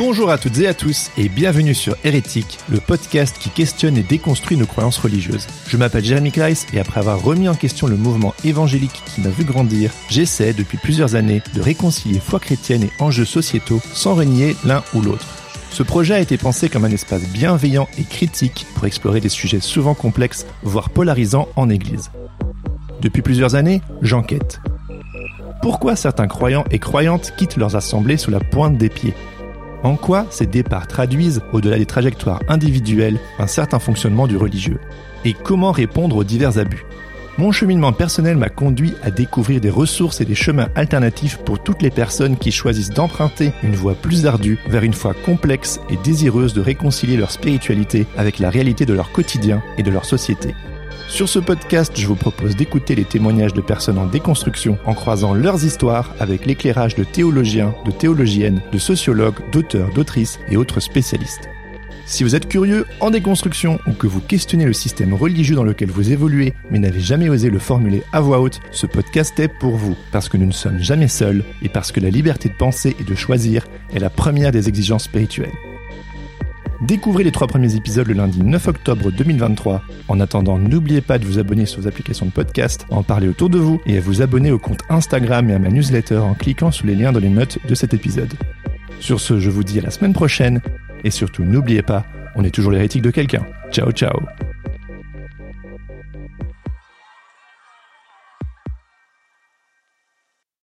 Bonjour à toutes et à tous et bienvenue sur Hérétique, le podcast qui questionne et déconstruit nos croyances religieuses. Je m'appelle Jérémy Kleiss et après avoir remis en question le mouvement évangélique qui m'a vu grandir, j'essaie depuis plusieurs années de réconcilier foi chrétienne et enjeux sociétaux sans renier l'un ou l'autre. Ce projet a été pensé comme un espace bienveillant et critique pour explorer des sujets souvent complexes, voire polarisants en Église. Depuis plusieurs années, j'enquête. Pourquoi certains croyants et croyantes quittent leurs assemblées sous la pointe des pieds? En quoi ces départs traduisent, au-delà des trajectoires individuelles, un certain fonctionnement du religieux Et comment répondre aux divers abus? Mon cheminement personnel m'a conduit à découvrir des ressources et des chemins alternatifs pour toutes les personnes qui choisissent d'emprunter une voie plus ardue vers une foi complexe et désireuse de réconcilier leur spiritualité avec la réalité de leur quotidien et de leur société. Sur ce podcast, je vous propose d'écouter les témoignages de personnes en déconstruction en croisant leurs histoires avec l'éclairage de théologiens, de théologiennes, de sociologues, d'auteurs, d'autrices et autres spécialistes. Si vous êtes curieux en déconstruction ou que vous questionnez le système religieux dans lequel vous évoluez mais n'avez jamais osé le formuler à voix haute, ce podcast est pour vous parce que nous ne sommes jamais seuls et parce que la liberté de penser et de choisir est la première des exigences spirituelles. Découvrez les trois premiers épisodes le lundi 9 octobre 2023. En attendant, n'oubliez pas de vous abonner sur vos applications de podcast, en parler autour de vous et à vous abonner au compte Instagram et à ma newsletter en cliquant sur les liens dans les notes de cet épisode. Sur ce, je vous dis à la semaine prochaine et surtout n'oubliez pas, on est toujours l'hérétique de quelqu'un. Ciao ciao